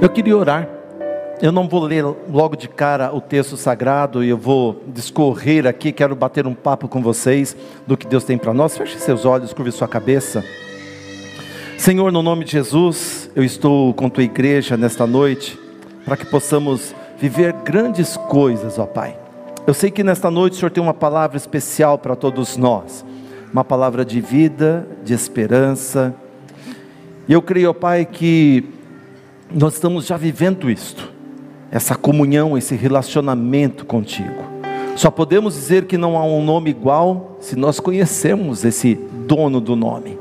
Eu queria orar. Eu não vou ler logo de cara o texto sagrado e eu vou discorrer aqui, quero bater um papo com vocês do que Deus tem para nós. Feche seus olhos, curve sua cabeça. Senhor, no nome de Jesus, eu estou com tua igreja nesta noite, para que possamos viver grandes coisas, ó Pai. Eu sei que nesta noite o Senhor tem uma palavra especial para todos nós, uma palavra de vida, de esperança. E eu creio, ó Pai, que nós estamos já vivendo isto essa comunhão, esse relacionamento contigo. Só podemos dizer que não há um nome igual se nós conhecemos esse dono do nome.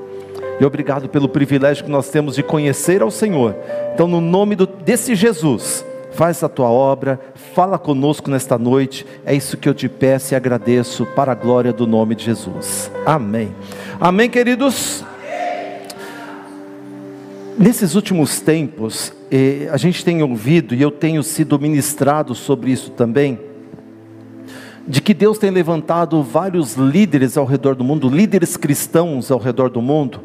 E obrigado pelo privilégio que nós temos de conhecer ao Senhor. Então, no nome do, desse Jesus, faz a tua obra, fala conosco nesta noite. É isso que eu te peço e agradeço para a glória do nome de Jesus. Amém. Amém, queridos. Nesses últimos tempos, eh, a gente tem ouvido, e eu tenho sido ministrado sobre isso também, de que Deus tem levantado vários líderes ao redor do mundo, líderes cristãos ao redor do mundo,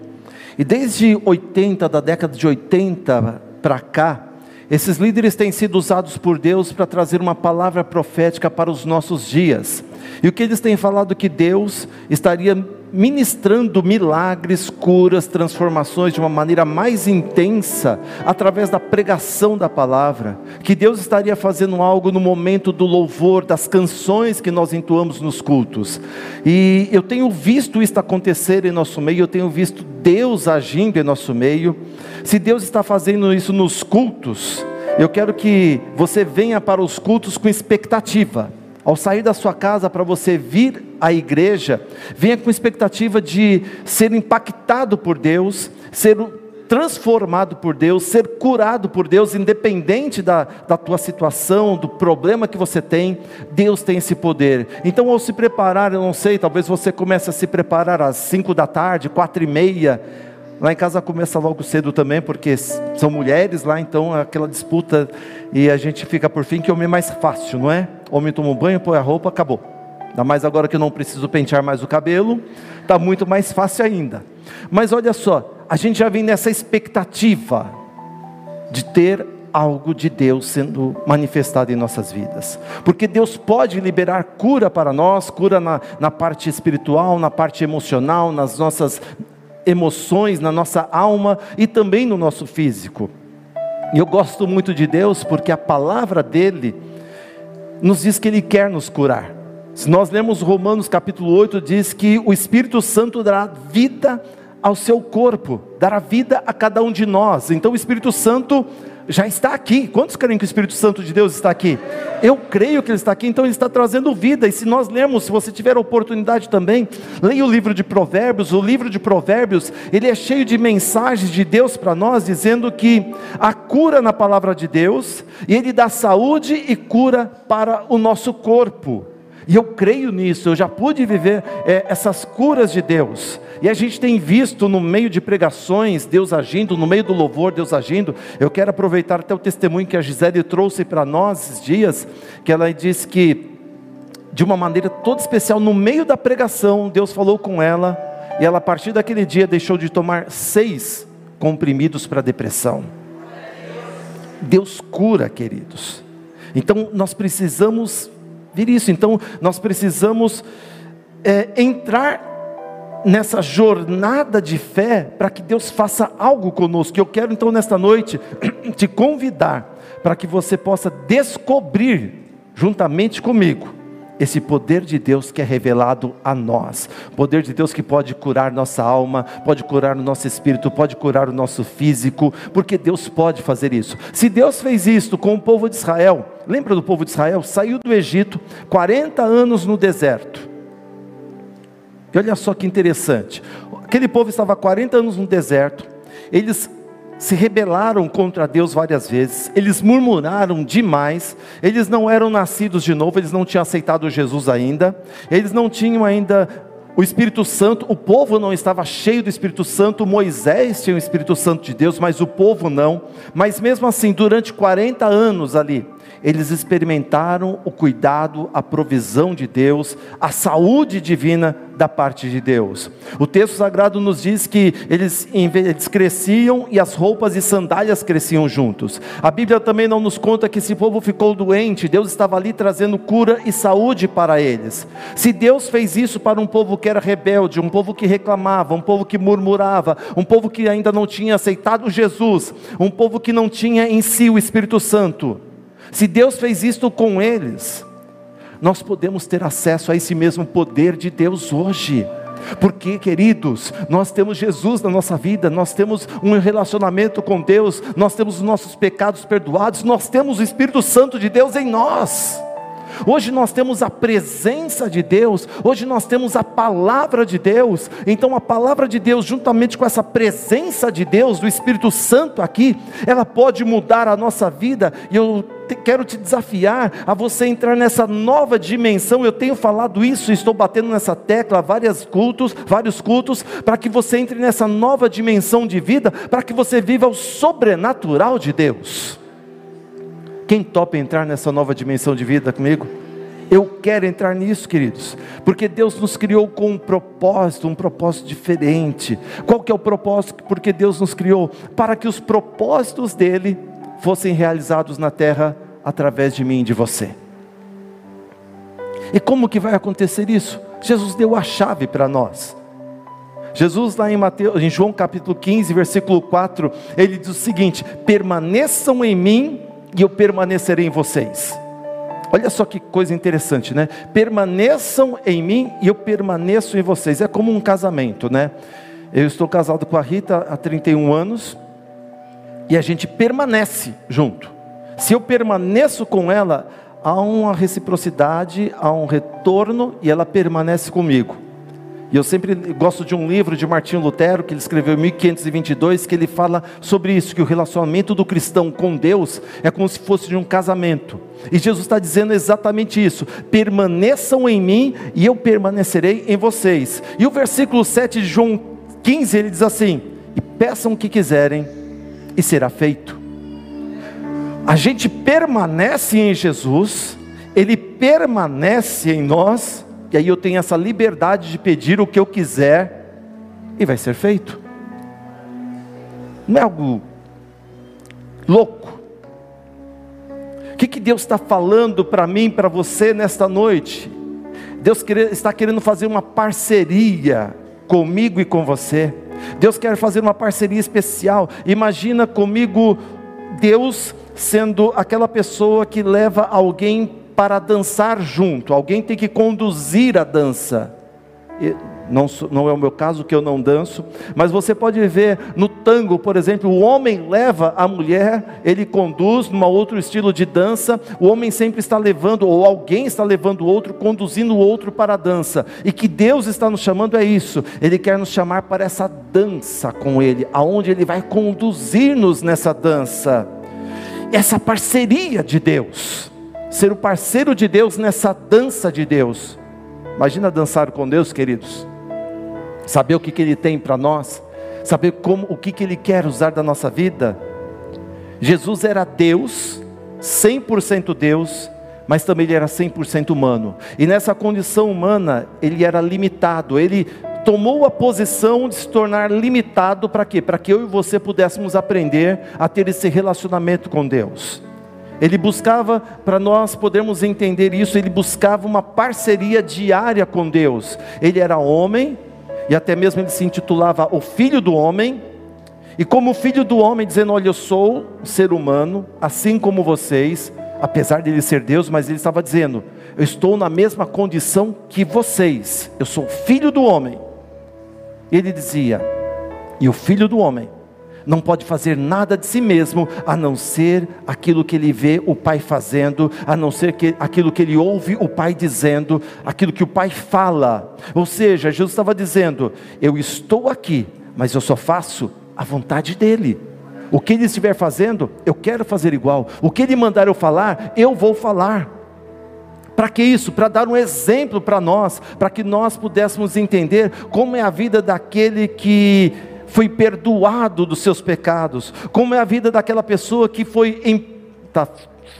e desde 80, da década de 80 para cá, esses líderes têm sido usados por Deus para trazer uma palavra profética para os nossos dias. E o que eles têm falado que Deus estaria ministrando milagres, curas, transformações de uma maneira mais intensa, através da pregação da palavra, que Deus estaria fazendo algo no momento do louvor, das canções que nós entoamos nos cultos. E eu tenho visto isso acontecer em nosso meio, eu tenho visto Deus agindo em nosso meio. Se Deus está fazendo isso nos cultos, eu quero que você venha para os cultos com expectativa ao sair da sua casa para você vir à igreja, venha com expectativa de ser impactado por Deus, ser transformado por Deus, ser curado por Deus, independente da, da tua situação, do problema que você tem, Deus tem esse poder. Então, ao se preparar, eu não sei, talvez você comece a se preparar às cinco da tarde, quatro e meia, Lá em casa começa logo cedo também, porque são mulheres lá, então é aquela disputa e a gente fica por fim que homem é mais fácil, não é? Homem toma um banho, põe a roupa, acabou. Ainda mais agora que eu não preciso pentear mais o cabelo, está muito mais fácil ainda. Mas olha só, a gente já vem nessa expectativa de ter algo de Deus sendo manifestado em nossas vidas, porque Deus pode liberar cura para nós, cura na, na parte espiritual, na parte emocional, nas nossas emoções, na nossa alma e também no nosso físico. E eu gosto muito de Deus porque a palavra dele nos diz que ele quer nos curar. Se nós lemos Romanos capítulo 8, diz que o Espírito Santo dará vida ao seu corpo, dará vida a cada um de nós. Então o Espírito Santo já está aqui. Quantos creem que o Espírito Santo de Deus está aqui? Eu creio que ele está aqui, então ele está trazendo vida. E se nós lermos, se você tiver oportunidade também, leia o livro de Provérbios. O livro de Provérbios, ele é cheio de mensagens de Deus para nós, dizendo que a cura na palavra de Deus, e ele dá saúde e cura para o nosso corpo. E eu creio nisso, eu já pude viver é, essas curas de Deus. E a gente tem visto no meio de pregações Deus agindo, no meio do louvor Deus agindo. Eu quero aproveitar até o testemunho que a Gisele trouxe para nós esses dias, que ela disse que de uma maneira toda especial, no meio da pregação, Deus falou com ela, e ela a partir daquele dia deixou de tomar seis comprimidos para depressão. Deus cura, queridos. Então nós precisamos vir isso. Então, nós precisamos é, entrar nessa jornada de fé para que Deus faça algo conosco. Eu quero então nesta noite te convidar para que você possa descobrir juntamente comigo esse poder de Deus que é revelado a nós, poder de Deus que pode curar nossa alma, pode curar o nosso espírito, pode curar o nosso físico, porque Deus pode fazer isso. Se Deus fez isso com o povo de Israel, lembra do povo de Israel? Saiu do Egito, 40 anos no deserto. E olha só que interessante, aquele povo estava 40 anos no deserto, eles se rebelaram contra Deus várias vezes, eles murmuraram demais, eles não eram nascidos de novo, eles não tinham aceitado Jesus ainda, eles não tinham ainda o Espírito Santo, o povo não estava cheio do Espírito Santo, Moisés tinha o Espírito Santo de Deus, mas o povo não, mas mesmo assim, durante 40 anos ali, eles experimentaram o cuidado, a provisão de Deus, a saúde divina da parte de Deus. O texto sagrado nos diz que eles, eles cresciam e as roupas e sandálias cresciam juntos. A Bíblia também não nos conta que esse povo ficou doente, Deus estava ali trazendo cura e saúde para eles. Se Deus fez isso para um povo que era rebelde, um povo que reclamava, um povo que murmurava, um povo que ainda não tinha aceitado Jesus, um povo que não tinha em si o Espírito Santo, se Deus fez isto com eles, nós podemos ter acesso a esse mesmo poder de Deus hoje. Porque, queridos, nós temos Jesus na nossa vida, nós temos um relacionamento com Deus, nós temos os nossos pecados perdoados, nós temos o Espírito Santo de Deus em nós. Hoje nós temos a presença de Deus, hoje nós temos a palavra de Deus. Então a palavra de Deus, juntamente com essa presença de Deus, do Espírito Santo aqui, ela pode mudar a nossa vida. E eu quero te desafiar a você entrar nessa nova dimensão. Eu tenho falado isso, estou batendo nessa tecla vários cultos, vários cultos, para que você entre nessa nova dimensão de vida, para que você viva o sobrenatural de Deus. Quem topa entrar nessa nova dimensão de vida comigo? Eu quero entrar nisso, queridos, porque Deus nos criou com um propósito, um propósito diferente. Qual que é o propósito? Porque Deus nos criou para que os propósitos dele fossem realizados na terra através de mim e de você. E como que vai acontecer isso? Jesus deu a chave para nós. Jesus lá em Mateus, em João capítulo 15, versículo 4, ele diz o seguinte: "Permaneçam em mim e eu permanecerei em vocês. Olha só que coisa interessante, né? Permaneçam em mim e eu permaneço em vocês. É como um casamento, né? Eu estou casado com a Rita há 31 anos e a gente permanece junto. Se eu permaneço com ela, há uma reciprocidade, há um retorno e ela permanece comigo. E eu sempre gosto de um livro de Martinho Lutero, que ele escreveu em 1522, que ele fala sobre isso, que o relacionamento do cristão com Deus é como se fosse de um casamento. E Jesus está dizendo exatamente isso: permaneçam em mim e eu permanecerei em vocês. E o versículo 7 de João 15, ele diz assim: E peçam o que quiserem, e será feito. A gente permanece em Jesus, ele permanece em nós, e aí eu tenho essa liberdade de pedir o que eu quiser e vai ser feito. Não é algo louco. O que, que Deus está falando para mim, para você nesta noite? Deus está querendo fazer uma parceria comigo e com você. Deus quer fazer uma parceria especial. Imagina comigo Deus sendo aquela pessoa que leva alguém para dançar junto, alguém tem que conduzir a dança. Não, não, é o meu caso que eu não danço, mas você pode ver no tango, por exemplo, o homem leva a mulher, ele conduz num outro estilo de dança, o homem sempre está levando, ou alguém está levando o outro, conduzindo o outro para a dança, e que Deus está nos chamando é isso, Ele quer nos chamar para essa dança com Ele, aonde Ele vai conduzir-nos nessa dança, essa parceria de Deus ser o parceiro de Deus nessa dança de Deus. Imagina dançar com Deus, queridos. Saber o que, que Ele tem para nós, saber como, o que, que Ele quer usar da nossa vida. Jesus era Deus, 100% Deus, mas também ele era 100% humano. E nessa condição humana, ele era limitado. Ele tomou a posição de se tornar limitado para quê? Para que eu e você pudéssemos aprender a ter esse relacionamento com Deus. Ele buscava, para nós podermos entender isso, ele buscava uma parceria diária com Deus. Ele era homem, e até mesmo ele se intitulava o Filho do Homem, e como Filho do Homem, dizendo: Olha, eu sou um ser humano, assim como vocês, apesar de ele ser Deus, mas ele estava dizendo: Eu estou na mesma condição que vocês, eu sou Filho do Homem. Ele dizia: E o Filho do Homem não pode fazer nada de si mesmo, a não ser aquilo que ele vê o Pai fazendo, a não ser que, aquilo que ele ouve o Pai dizendo, aquilo que o Pai fala. Ou seja, Jesus estava dizendo: Eu estou aqui, mas eu só faço a vontade dEle. O que ele estiver fazendo, eu quero fazer igual. O que ele mandar eu falar, eu vou falar. Para que isso? Para dar um exemplo para nós, para que nós pudéssemos entender como é a vida daquele que foi perdoado dos seus pecados, como é a vida daquela pessoa que foi em, tá,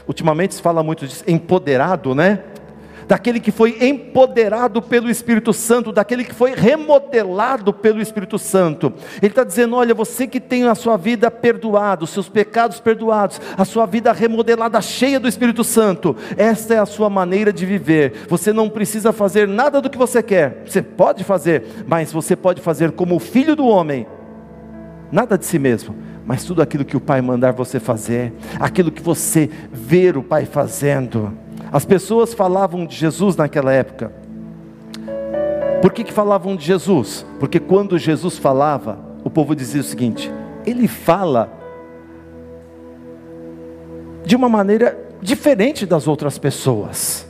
ultimamente se fala muito disso, empoderado, né? daquele que foi empoderado pelo Espírito Santo, daquele que foi remodelado pelo Espírito Santo. Ele está dizendo: olha, você que tem a sua vida perdoada, os seus pecados perdoados, a sua vida remodelada, cheia do Espírito Santo, esta é a sua maneira de viver. Você não precisa fazer nada do que você quer, você pode fazer, mas você pode fazer como o filho do homem, nada de si mesmo mas tudo aquilo que o Pai mandar você fazer, aquilo que você ver o Pai fazendo. As pessoas falavam de Jesus naquela época. Por que, que falavam de Jesus? Porque quando Jesus falava, o povo dizia o seguinte: ele fala de uma maneira diferente das outras pessoas.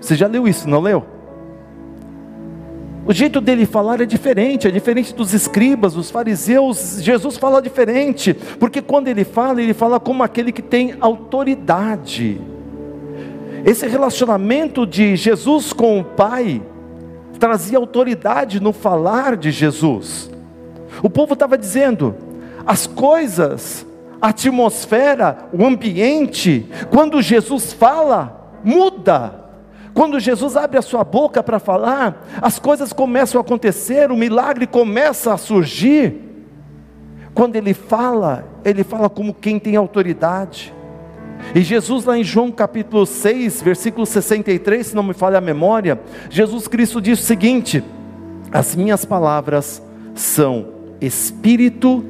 Você já leu isso, não leu? O jeito dele falar é diferente, é diferente dos escribas, dos fariseus. Jesus fala diferente, porque quando ele fala, ele fala como aquele que tem autoridade. Esse relacionamento de Jesus com o Pai trazia autoridade no falar de Jesus. O povo estava dizendo, as coisas, a atmosfera, o ambiente, quando Jesus fala, muda. Quando Jesus abre a sua boca para falar, as coisas começam a acontecer, o milagre começa a surgir. Quando ele fala, ele fala como quem tem autoridade. E Jesus, lá em João capítulo 6, versículo 63, se não me falha a memória, Jesus Cristo diz o seguinte: As minhas palavras são espírito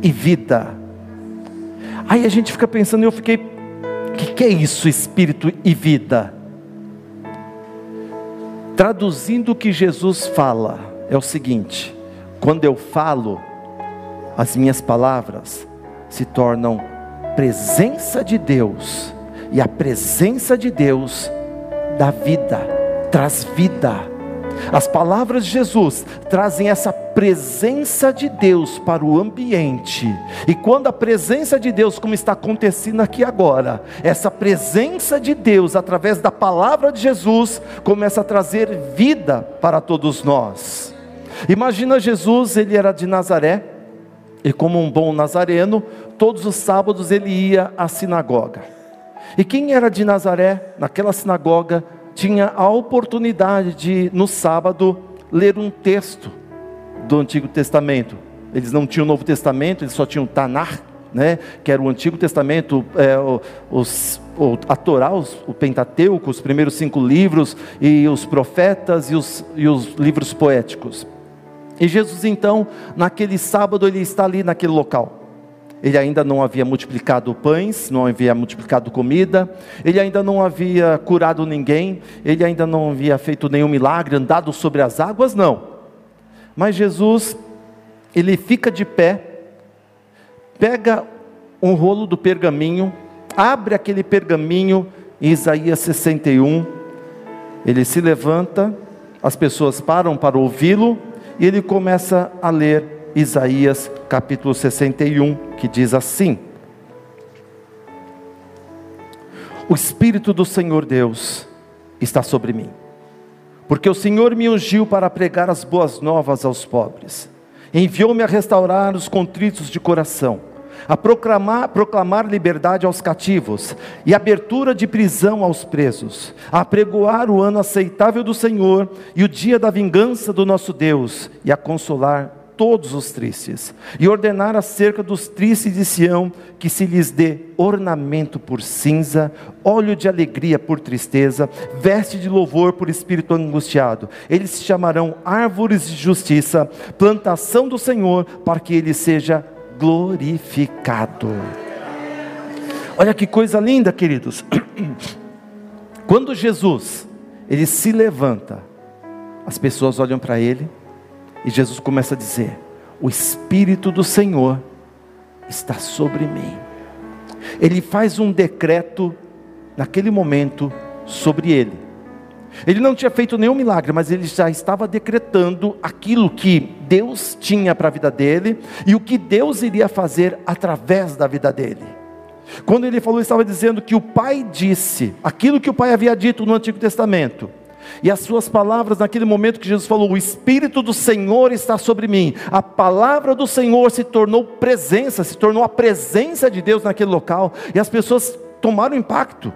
e vida. Aí a gente fica pensando, eu fiquei, o que, que é isso, espírito e vida? Traduzindo o que Jesus fala, é o seguinte: quando eu falo, as minhas palavras se tornam presença de Deus, e a presença de Deus dá vida, traz vida. As palavras de Jesus trazem essa presença de Deus para o ambiente. E quando a presença de Deus, como está acontecendo aqui agora, essa presença de Deus através da palavra de Jesus começa a trazer vida para todos nós. Imagina Jesus, ele era de Nazaré, e como um bom nazareno, todos os sábados ele ia à sinagoga. E quem era de Nazaré, naquela sinagoga, tinha a oportunidade de, no sábado, ler um texto do Antigo Testamento. Eles não tinham o Novo Testamento, eles só tinham Tanar, né, que era o Antigo Testamento, é, os, o, a Torá, os, o Pentateuco, os primeiros cinco livros, e os profetas e os, e os livros poéticos. E Jesus então, naquele sábado, ele está ali naquele local. Ele ainda não havia multiplicado pães, não havia multiplicado comida, ele ainda não havia curado ninguém, ele ainda não havia feito nenhum milagre, andado sobre as águas, não. Mas Jesus, ele fica de pé, pega um rolo do pergaminho, abre aquele pergaminho Isaías 61, ele se levanta, as pessoas param para ouvi-lo, e ele começa a ler Isaías capítulo 61, que diz assim: O Espírito do Senhor Deus está sobre mim, porque o Senhor me ungiu para pregar as boas novas aos pobres, enviou-me a restaurar os contritos de coração a proclamar, proclamar liberdade aos cativos e abertura de prisão aos presos, a pregoar o ano aceitável do Senhor e o dia da vingança do nosso Deus e a consolar todos os tristes, e ordenar acerca dos tristes de Sião que se lhes dê ornamento por cinza, óleo de alegria por tristeza, veste de louvor por espírito angustiado. Eles se chamarão árvores de justiça, plantação do Senhor, para que ele seja glorificado. Olha que coisa linda, queridos. Quando Jesus ele se levanta, as pessoas olham para ele e Jesus começa a dizer: O Espírito do Senhor está sobre mim. Ele faz um decreto naquele momento sobre ele. Ele não tinha feito nenhum milagre, mas ele já estava decretando aquilo que Deus tinha para a vida dele e o que Deus iria fazer através da vida dele. Quando ele falou, ele estava dizendo que o Pai disse aquilo que o Pai havia dito no Antigo Testamento. E as suas palavras, naquele momento que Jesus falou: O Espírito do Senhor está sobre mim. A palavra do Senhor se tornou presença, se tornou a presença de Deus naquele local. E as pessoas tomaram impacto.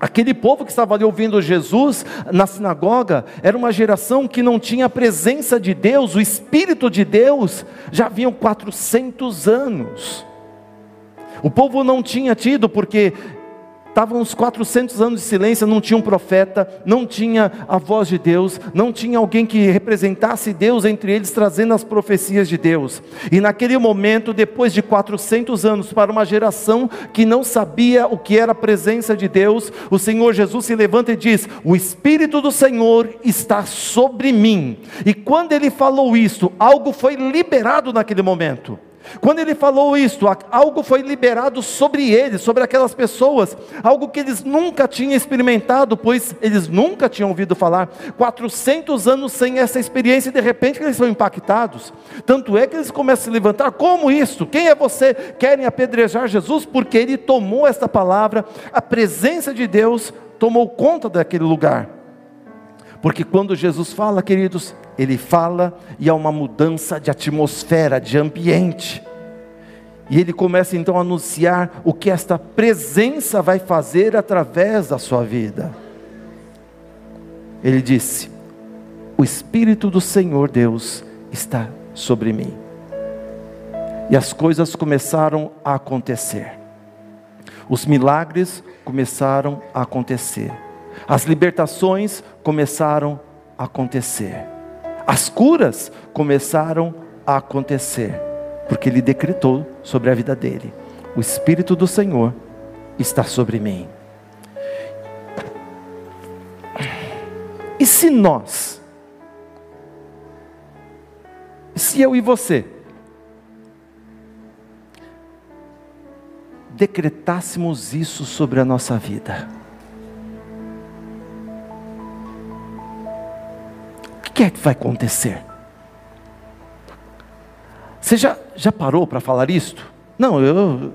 Aquele povo que estava ali ouvindo Jesus na sinagoga era uma geração que não tinha a presença de Deus, o Espírito de Deus, já haviam 400 anos. O povo não tinha tido, porque Estavam uns 400 anos de silêncio, não tinha um profeta, não tinha a voz de Deus, não tinha alguém que representasse Deus entre eles, trazendo as profecias de Deus. E naquele momento, depois de 400 anos, para uma geração que não sabia o que era a presença de Deus, o Senhor Jesus se levanta e diz: O Espírito do Senhor está sobre mim. E quando ele falou isso, algo foi liberado naquele momento. Quando ele falou isto, algo foi liberado sobre eles, sobre aquelas pessoas, algo que eles nunca tinham experimentado, pois eles nunca tinham ouvido falar. 400 anos sem essa experiência e de repente eles são impactados. Tanto é que eles começam a se levantar: como isso? Quem é você? Querem apedrejar Jesus porque ele tomou esta palavra, a presença de Deus tomou conta daquele lugar. Porque quando Jesus fala, queridos, ele fala e há uma mudança de atmosfera, de ambiente. E ele começa então a anunciar o que esta presença vai fazer através da sua vida. Ele disse: O Espírito do Senhor Deus está sobre mim. E as coisas começaram a acontecer. Os milagres começaram a acontecer. As libertações começaram a acontecer. As curas começaram a acontecer, porque ele decretou sobre a vida dele: o Espírito do Senhor está sobre mim. E se nós, se eu e você, decretássemos isso sobre a nossa vida? Que é que vai acontecer? Você já, já parou para falar isto? Não, eu.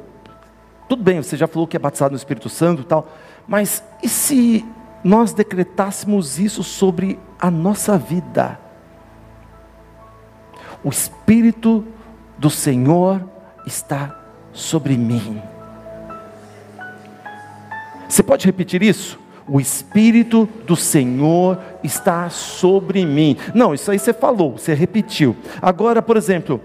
Tudo bem, você já falou que é batizado no Espírito Santo e tal, mas e se nós decretássemos isso sobre a nossa vida? O Espírito do Senhor está sobre mim. Você pode repetir isso? O Espírito do Senhor está sobre mim. Não, isso aí você falou, você repetiu. Agora, por exemplo,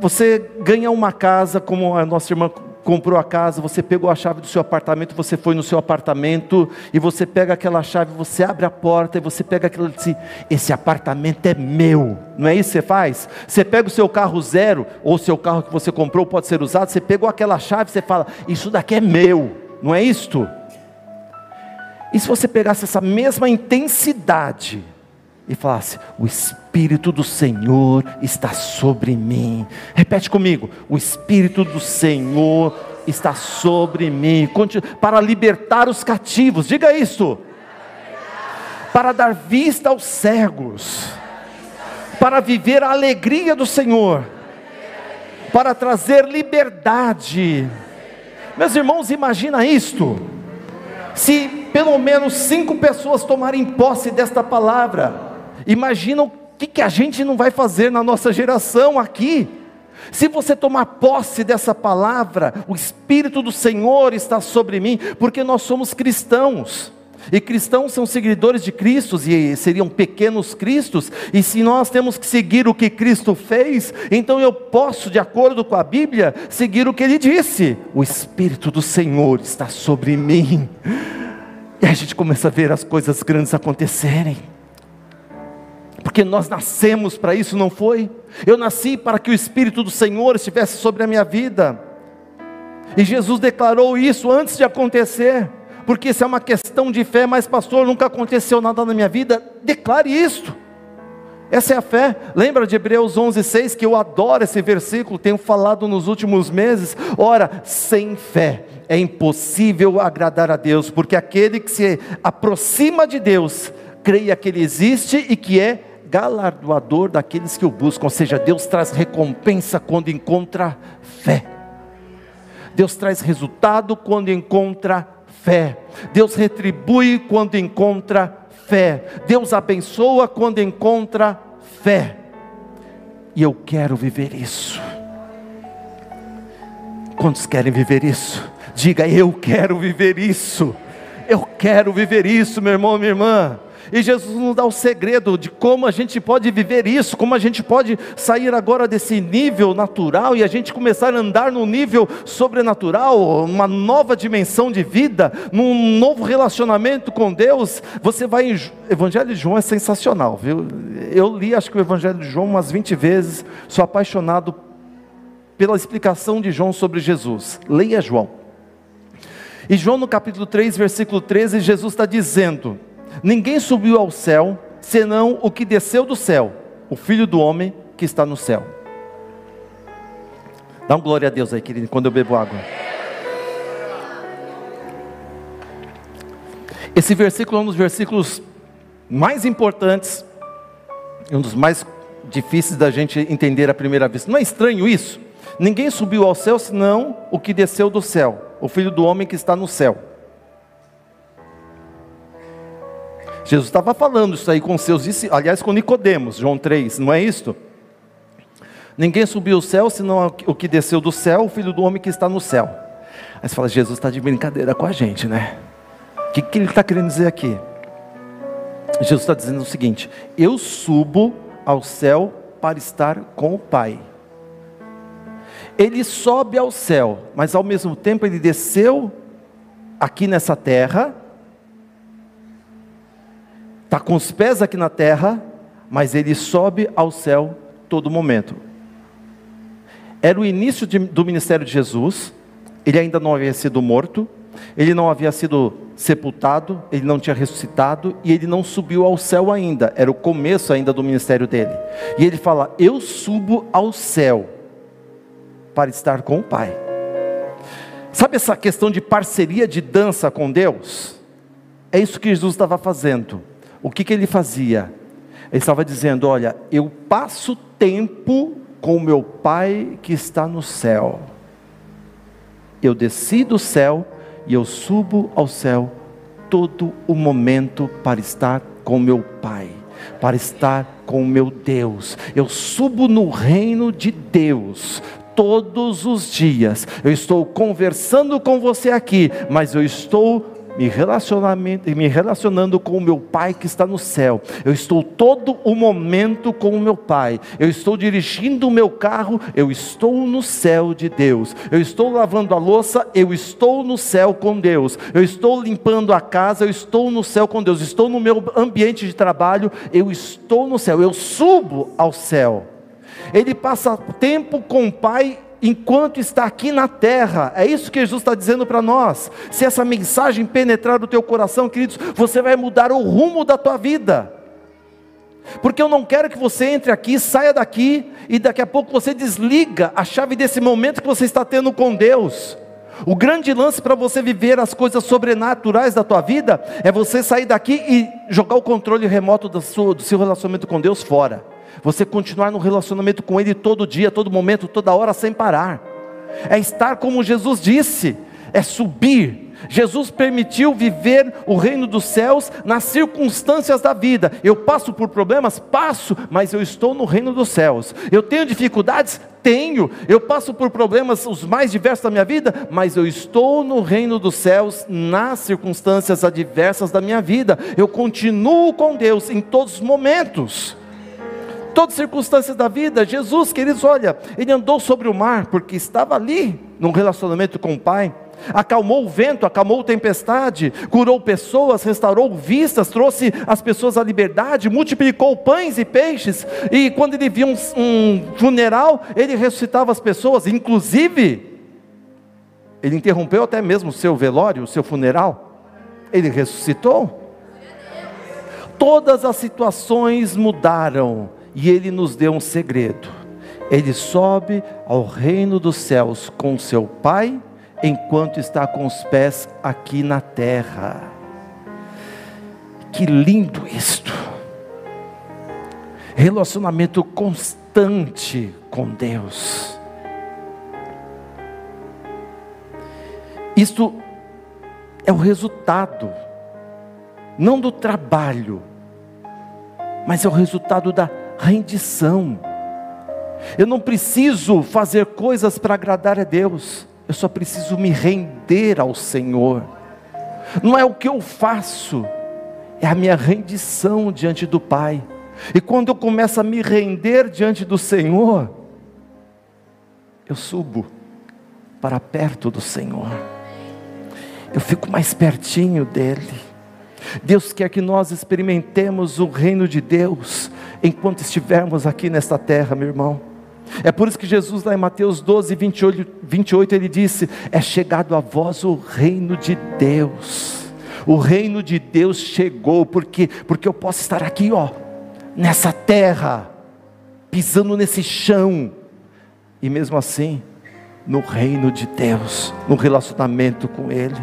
você ganha uma casa, como a nossa irmã comprou a casa, você pegou a chave do seu apartamento, você foi no seu apartamento e você pega aquela chave, você abre a porta e você pega aquilo e diz: esse apartamento é meu. Não é isso que você faz? Você pega o seu carro zero ou o seu carro que você comprou pode ser usado, você pegou aquela chave, você fala: isso daqui é meu. Não é isto? E se você pegasse essa mesma intensidade e falasse: O Espírito do Senhor está sobre mim. Repete comigo: O Espírito do Senhor está sobre mim. Para libertar os cativos, diga isso. Para dar vista aos cegos. Para viver a alegria do Senhor. Para trazer liberdade. Meus irmãos, imagina isto. Se pelo menos cinco pessoas tomarem posse desta palavra, imagina o que, que a gente não vai fazer na nossa geração aqui. Se você tomar posse dessa palavra, o Espírito do Senhor está sobre mim, porque nós somos cristãos. E cristãos são seguidores de Cristo e seriam pequenos cristos, e se nós temos que seguir o que Cristo fez, então eu posso, de acordo com a Bíblia, seguir o que ele disse: O Espírito do Senhor está sobre mim. E a gente começa a ver as coisas grandes acontecerem. Porque nós nascemos para isso, não foi? Eu nasci para que o Espírito do Senhor estivesse sobre a minha vida. E Jesus declarou isso antes de acontecer. Porque isso é uma questão de fé, mas pastor, nunca aconteceu nada na minha vida. Declare isto. Essa é a fé. Lembra de Hebreus 11:6 que eu adoro esse versículo, tenho falado nos últimos meses. Ora, sem fé é impossível agradar a Deus, porque aquele que se aproxima de Deus, creia que Ele existe e que é galardoador daqueles que o buscam, ou seja, Deus traz recompensa quando encontra fé. Deus traz resultado quando encontra fé. Deus retribui quando encontra fé. Deus abençoa quando encontra fé. E eu quero viver isso. Quantos querem viver isso? Diga, eu quero viver isso. Eu quero viver isso, meu irmão, minha irmã. E Jesus nos dá o segredo de como a gente pode viver isso, como a gente pode sair agora desse nível natural e a gente começar a andar num nível sobrenatural, uma nova dimensão de vida, num novo relacionamento com Deus. Você vai em Evangelho de João é sensacional, viu? Eu li acho que o Evangelho de João umas 20 vezes, sou apaixonado pela explicação de João sobre Jesus. Leia João. E João no capítulo 3, versículo 13, Jesus está dizendo: Ninguém subiu ao céu, senão o que desceu do céu, o Filho do homem que está no céu. Dá um glória a Deus aí, querido, quando eu bebo água. Esse versículo é um dos versículos mais importantes, um dos mais difíceis da gente entender à primeira vista. Não é estranho isso? Ninguém subiu ao céu senão o que desceu do céu, o Filho do homem que está no céu. Jesus estava falando isso aí com seus discípulos, aliás, com Nicodemos, João 3, não é isto? Ninguém subiu ao céu, senão o que desceu do céu, o filho do homem que está no céu. Aí você fala, Jesus está de brincadeira com a gente, né? O que, que ele está querendo dizer aqui? Jesus está dizendo o seguinte: eu subo ao céu para estar com o Pai. Ele sobe ao céu, mas ao mesmo tempo ele desceu aqui nessa terra está com os pés aqui na terra, mas ele sobe ao céu todo momento. Era o início de, do ministério de Jesus, ele ainda não havia sido morto, ele não havia sido sepultado, ele não tinha ressuscitado e ele não subiu ao céu ainda, era o começo ainda do ministério dele. E ele fala: Eu subo ao céu para estar com o Pai. Sabe essa questão de parceria de dança com Deus? É isso que Jesus estava fazendo o que, que ele fazia? Ele estava dizendo: Olha, eu passo tempo com o meu Pai que está no céu. Eu desci do céu e eu subo ao céu todo o momento para estar com meu Pai, para estar com o meu Deus. Eu subo no reino de Deus todos os dias. Eu estou conversando com você aqui, mas eu estou me, me relacionando com o meu Pai que está no céu. Eu estou todo o momento com o meu Pai. Eu estou dirigindo o meu carro, eu estou no céu de Deus. Eu estou lavando a louça, eu estou no céu com Deus. Eu estou limpando a casa, eu estou no céu com Deus. Estou no meu ambiente de trabalho, eu estou no céu. Eu subo ao céu. Ele passa tempo com o Pai enquanto está aqui na terra. É isso que Jesus está dizendo para nós. Se essa mensagem penetrar no teu coração, queridos, você vai mudar o rumo da tua vida. Porque eu não quero que você entre aqui, saia daqui e daqui a pouco você desliga a chave desse momento que você está tendo com Deus. O grande lance para você viver as coisas sobrenaturais da tua vida é você sair daqui e jogar o controle remoto do seu, do seu relacionamento com Deus fora você continuar no relacionamento com Ele todo dia, todo momento, toda hora, sem parar. É estar como Jesus disse, é subir. Jesus permitiu viver o reino dos céus nas circunstâncias da vida. Eu passo por problemas? Passo, mas eu estou no reino dos céus. Eu tenho dificuldades? Tenho. Eu passo por problemas os mais diversos da minha vida, mas eu estou no reino dos céus nas circunstâncias adversas da minha vida. Eu continuo com Deus em todos os momentos todas as circunstâncias da vida. Jesus, queridos, olha, ele andou sobre o mar porque estava ali num relacionamento com o Pai. Acalmou o vento, acalmou a tempestade, curou pessoas, restaurou vistas, trouxe as pessoas à liberdade, multiplicou pães e peixes. E quando ele via um, um funeral, ele ressuscitava as pessoas, inclusive, ele interrompeu até mesmo o seu velório, o seu funeral. Ele ressuscitou. Todas as situações mudaram e ele nos deu um segredo. Ele sobe ao reino dos céus com seu Pai, enquanto está com os pés aqui na terra. Que lindo isto! Relacionamento constante com Deus. Isto é o resultado, não do trabalho, mas é o resultado da rendição. Eu não preciso fazer coisas para agradar a Deus. eu só preciso me render ao Senhor. Não é o que eu faço, é a minha rendição diante do Pai. E quando eu começo a me render diante do Senhor, eu subo para perto do Senhor. Eu fico mais pertinho dele. Deus quer que nós experimentemos o reino de Deus enquanto estivermos aqui nesta terra, meu irmão. É por isso que Jesus, lá em Mateus 12, 28, 28 ele disse: É chegado a vós o reino de Deus. O reino de Deus chegou, porque, porque eu posso estar aqui, ó, nessa terra, pisando nesse chão, e mesmo assim, no reino de Deus, no relacionamento com Ele.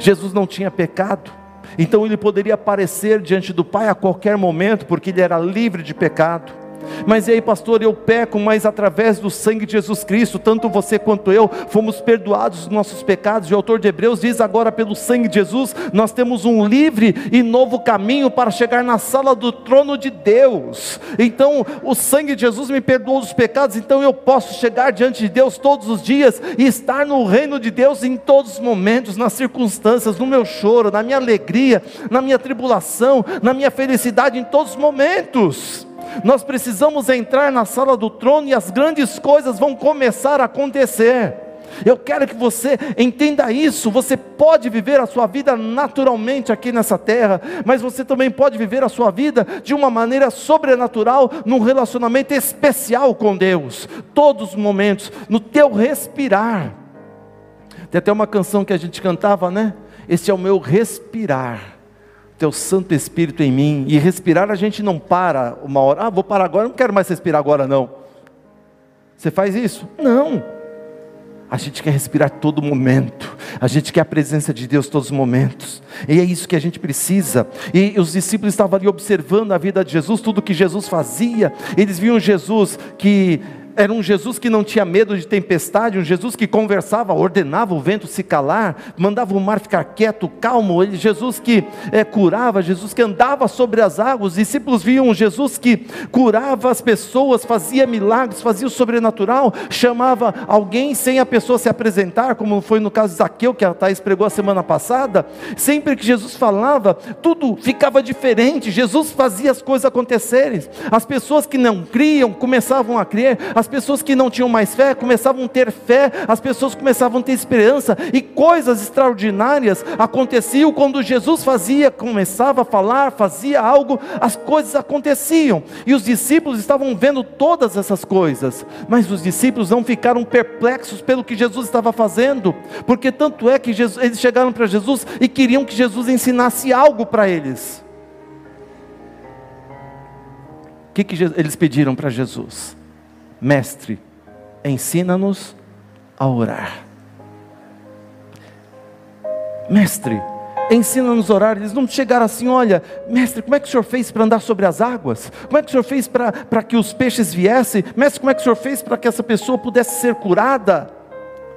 Jesus não tinha pecado, então ele poderia aparecer diante do Pai a qualquer momento, porque ele era livre de pecado. Mas e aí, pastor, eu peco, mas através do sangue de Jesus Cristo, tanto você quanto eu, fomos perdoados dos nossos pecados. E o autor de Hebreus diz agora, pelo sangue de Jesus, nós temos um livre e novo caminho para chegar na sala do trono de Deus. Então, o sangue de Jesus me perdoou dos pecados, então eu posso chegar diante de Deus todos os dias e estar no reino de Deus em todos os momentos, nas circunstâncias, no meu choro, na minha alegria, na minha tribulação, na minha felicidade, em todos os momentos. Nós precisamos entrar na sala do trono e as grandes coisas vão começar a acontecer. Eu quero que você entenda isso. Você pode viver a sua vida naturalmente aqui nessa terra, mas você também pode viver a sua vida de uma maneira sobrenatural, num relacionamento especial com Deus, todos os momentos, no teu respirar. Tem até uma canção que a gente cantava, né? Este é o meu respirar teu Santo Espírito em mim. E respirar a gente não para uma hora. Ah, vou parar agora, não quero mais respirar agora não. Você faz isso? Não. A gente quer respirar todo momento. A gente quer a presença de Deus todos os momentos. E é isso que a gente precisa. E os discípulos estavam ali observando a vida de Jesus, tudo que Jesus fazia. Eles viam Jesus que era um Jesus que não tinha medo de tempestade, um Jesus que conversava, ordenava o vento se calar, mandava o mar ficar quieto, calmo. Ele, Jesus que é, curava, Jesus que andava sobre as águas. Os discípulos viam um Jesus que curava as pessoas, fazia milagres, fazia o sobrenatural, chamava alguém sem a pessoa se apresentar, como foi no caso de Zaqueu, que a Thais pregou a semana passada. Sempre que Jesus falava, tudo ficava diferente. Jesus fazia as coisas acontecerem. As pessoas que não criam começavam a crer. As as pessoas que não tinham mais fé começavam a ter fé, as pessoas começavam a ter esperança, e coisas extraordinárias aconteciam quando Jesus fazia, começava a falar, fazia algo, as coisas aconteciam, e os discípulos estavam vendo todas essas coisas, mas os discípulos não ficaram perplexos pelo que Jesus estava fazendo, porque tanto é que Jesus, eles chegaram para Jesus e queriam que Jesus ensinasse algo para eles. O que, que eles pediram para Jesus? Mestre, ensina-nos a orar. Mestre, ensina-nos a orar. Eles não chegaram assim, olha, mestre, como é que o senhor fez para andar sobre as águas? Como é que o senhor fez para que os peixes viessem? Mestre, como é que o senhor fez para que essa pessoa pudesse ser curada?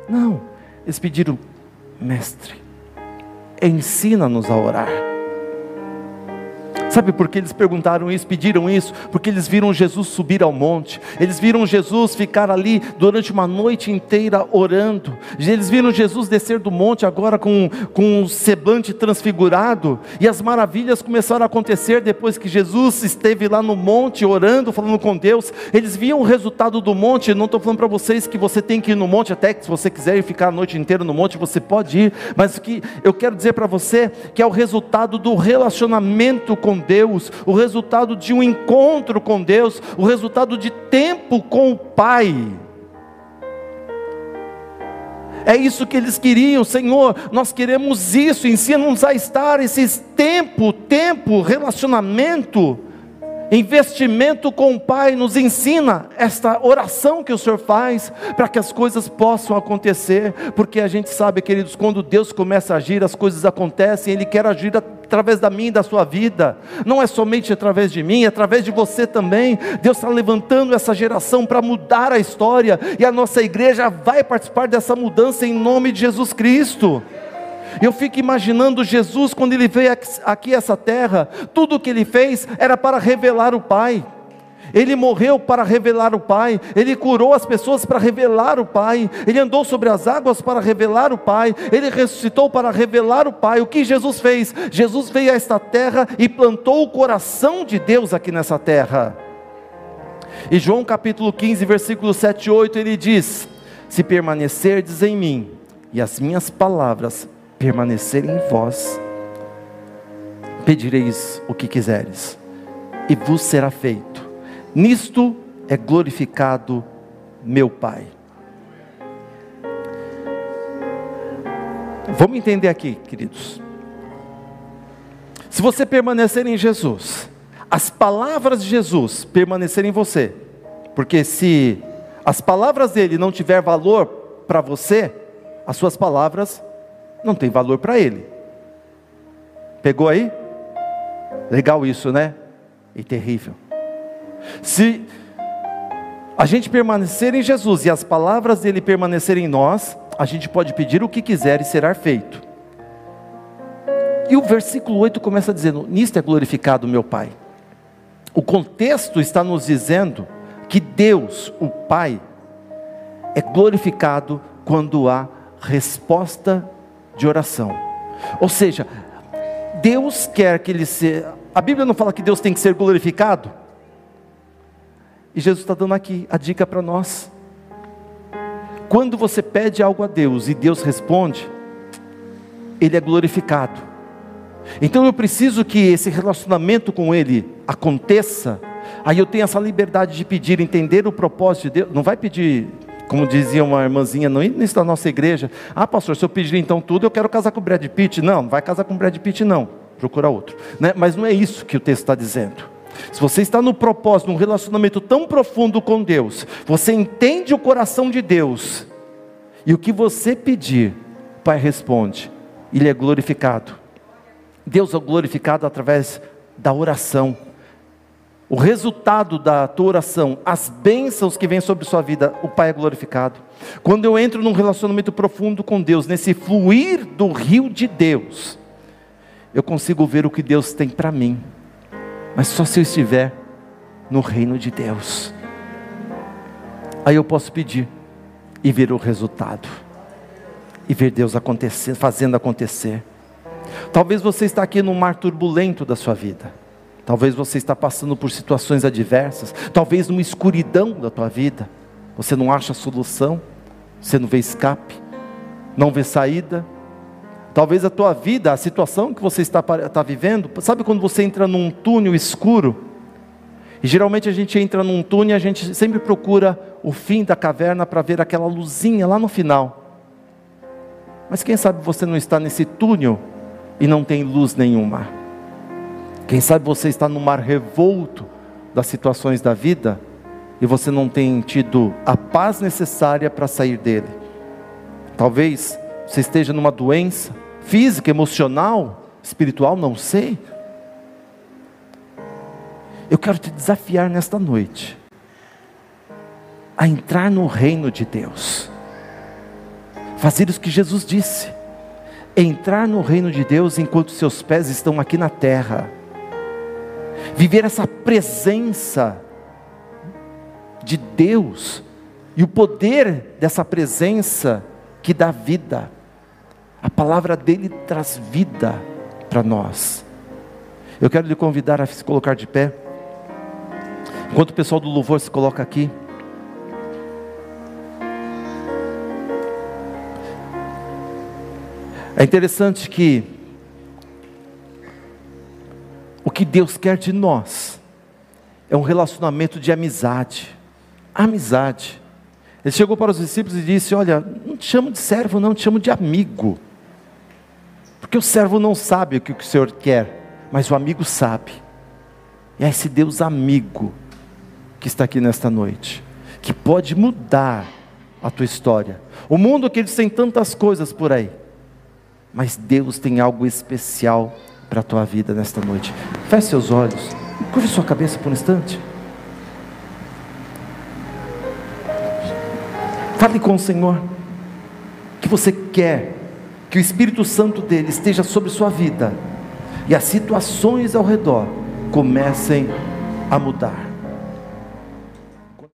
Não, eles pediram, mestre, ensina-nos a orar. Sabe por que eles perguntaram isso, pediram isso? Porque eles viram Jesus subir ao monte, eles viram Jesus ficar ali durante uma noite inteira orando, eles viram Jesus descer do monte agora com, com um semblante transfigurado, e as maravilhas começaram a acontecer depois que Jesus esteve lá no monte orando, falando com Deus. Eles viam o resultado do monte. Não estou falando para vocês que você tem que ir no monte, até que se você quiser ir ficar a noite inteira no monte, você pode ir, mas o que eu quero dizer para você que é o resultado do relacionamento com Deus, o resultado de um encontro com Deus, o resultado de tempo com o Pai. É isso que eles queriam, Senhor. Nós queremos isso. Ensina-nos a estar esse tempo, tempo, relacionamento investimento com o Pai, nos ensina esta oração que o Senhor faz para que as coisas possam acontecer, porque a gente sabe, queridos, quando Deus começa a agir, as coisas acontecem, Ele quer agir através da minha e da sua vida, não é somente através de mim, é através de você também. Deus está levantando essa geração para mudar a história, e a nossa igreja vai participar dessa mudança em nome de Jesus Cristo. Eu fico imaginando Jesus quando ele veio aqui a essa terra, tudo o que ele fez era para revelar o Pai. Ele morreu para revelar o Pai, ele curou as pessoas para revelar o Pai, ele andou sobre as águas para revelar o Pai, ele ressuscitou para revelar o Pai. O que Jesus fez? Jesus veio a esta terra e plantou o coração de Deus aqui nessa terra. E João capítulo 15, versículo 7 e 8, ele diz: Se permanecerdes em mim, e as minhas palavras permanecerem em vós, pedireis o que quiseres, e vos será feito. Nisto é glorificado meu Pai. Vamos entender aqui, queridos. Se você permanecer em Jesus, as palavras de Jesus permanecerem em você, porque se as palavras dele não tiver valor para você, as suas palavras não têm valor para ele. Pegou aí? Legal isso, né? E terrível. Se a gente permanecer em Jesus e as palavras dele permanecerem em nós, a gente pode pedir o que quiser e será feito. E o versículo 8 começa dizendo: Nisto é glorificado meu Pai. O contexto está nos dizendo que Deus, o Pai, é glorificado quando há resposta de oração. Ou seja, Deus quer que ele seja. A Bíblia não fala que Deus tem que ser glorificado? E Jesus está dando aqui a dica para nós. Quando você pede algo a Deus e Deus responde, Ele é glorificado. Então eu preciso que esse relacionamento com Ele aconteça. Aí eu tenho essa liberdade de pedir, entender o propósito de Deus. Não vai pedir como dizia uma irmãzinha no início da nossa igreja, ah pastor, se eu pedir então tudo, eu quero casar com Brad Pitt. Não, não vai casar com Brad Pitt não, procura outro. Né? Mas não é isso que o texto está dizendo. Se você está no propósito, num relacionamento tão profundo com Deus, você entende o coração de Deus, e o que você pedir, o Pai responde, Ele é glorificado. Deus é glorificado através da oração o resultado da tua oração, as bênçãos que vêm sobre sua vida, o Pai é glorificado. Quando eu entro num relacionamento profundo com Deus, nesse fluir do rio de Deus, eu consigo ver o que Deus tem para mim, mas só se eu estiver no reino de Deus. Aí eu posso pedir e ver o resultado, e ver Deus acontecer, fazendo acontecer. Talvez você está aqui no mar turbulento da sua vida. Talvez você está passando por situações adversas, talvez numa escuridão da tua vida. Você não acha solução, você não vê escape, não vê saída. Talvez a tua vida, a situação que você está, está vivendo, sabe quando você entra num túnel escuro? E geralmente a gente entra num túnel e a gente sempre procura o fim da caverna para ver aquela luzinha lá no final. Mas quem sabe você não está nesse túnel e não tem luz nenhuma. Quem sabe você está no mar revolto das situações da vida e você não tem tido a paz necessária para sair dele. Talvez você esteja numa doença física, emocional, espiritual, não sei. Eu quero te desafiar nesta noite a entrar no reino de Deus, fazer o que Jesus disse, entrar no reino de Deus enquanto seus pés estão aqui na terra viver essa presença de Deus e o poder dessa presença que dá vida. A palavra dele traz vida para nós. Eu quero lhe convidar a se colocar de pé. Enquanto o pessoal do louvor se coloca aqui. É interessante que o que Deus quer de nós é um relacionamento de amizade. Amizade. Ele chegou para os discípulos e disse: Olha, não te chamo de servo, não, te chamo de amigo. Porque o servo não sabe o que o Senhor quer, mas o amigo sabe. E é esse Deus amigo que está aqui nesta noite, que pode mudar a tua história. O mundo que eles têm tantas coisas por aí, mas Deus tem algo especial para a tua vida nesta noite. Feche seus olhos, curve sua cabeça por um instante. Fale com o Senhor que você quer que o Espírito Santo dele esteja sobre sua vida e as situações ao redor comecem a mudar.